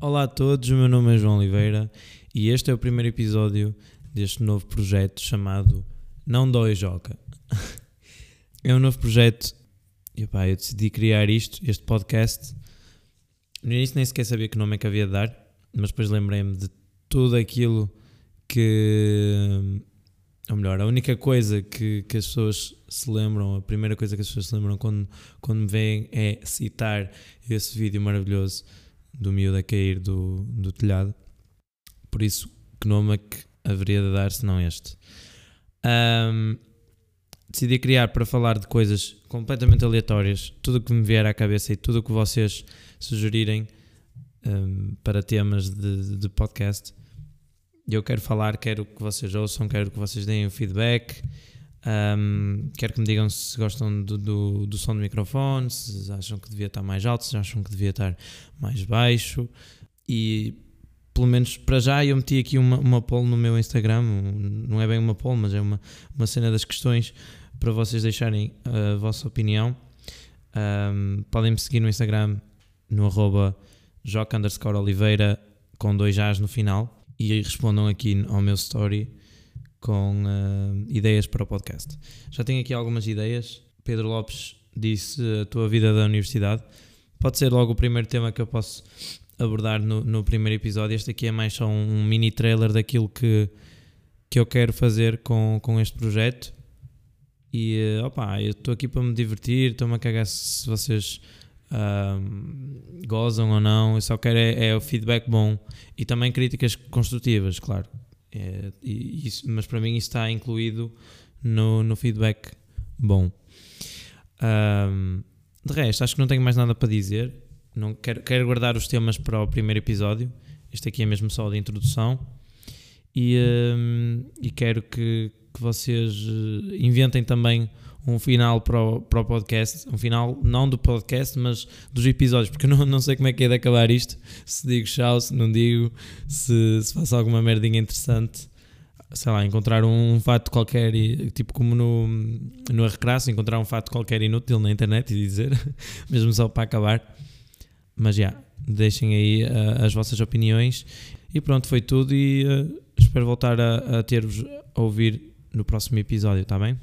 Olá a todos, o meu nome é João Oliveira e este é o primeiro episódio deste novo projeto chamado Não Dói Joca. é um novo projeto e eu decidi criar isto, este podcast. No início nem sequer sabia que nome é que havia de dar, mas depois lembrei-me de tudo aquilo que. Ou melhor, a única coisa que, que as pessoas se lembram, a primeira coisa que as pessoas se lembram quando, quando me veem é citar esse vídeo maravilhoso do miúdo a cair do, do telhado. Por isso, que nome é que haveria de dar se não este? Um, decidi criar para falar de coisas completamente aleatórias, tudo o que me vier à cabeça e tudo o que vocês sugerirem um, para temas de, de podcast. Eu quero falar, quero que vocês ouçam, quero que vocês deem feedback. Um, quero que me digam se gostam do, do, do, som do microfone, se acham que devia estar mais alto, se acham que devia estar mais baixo. E pelo menos para já eu meti aqui uma, uma poll no meu Instagram. Não é bem uma poll, mas é uma, uma cena das questões para vocês deixarem a vossa opinião. Um, podem me seguir no Instagram no arroba joca Oliveira com dois A's no final e respondam aqui ao meu story com uh, ideias para o podcast. Já tenho aqui algumas ideias. Pedro Lopes disse a tua vida da universidade. Pode ser logo o primeiro tema que eu posso abordar no, no primeiro episódio. Este aqui é mais só um, mini trailer daquilo que, que eu quero fazer com, com este projeto. E uh, opa, eu estou aqui para me divertir, estou-me a cagar se vocês uh, gozam ou não. Eu só quero é, é o feedback bom e também críticas construtivas, claro é, isso, mas para mim isso está incluído no, no feedback bom. Um, de resto, acho que não tenho mais nada para dizer. Não quero, quero guardar os temas para o primeiro episódio. Este aqui é mesmo só de introdução. E, um, e quero que, que vocês eh, inventem também um final para o, para o podcast, um final não do podcast, mas dos episódios, porque eu não, não sei como é que é de acabar isto, se digo tchau, se não digo, se, se faço alguma merdinha interessante, sei lá, encontrar um fato qualquer, tipo como no, no Recraço, encontrar um fato qualquer inútil na internet e dizer, mesmo só para acabar, mas já, deixem aí uh, as vossas opiniões. E pronto, foi tudo e uh, espero voltar a, a ter-vos a ouvir no próximo episódio, está bem?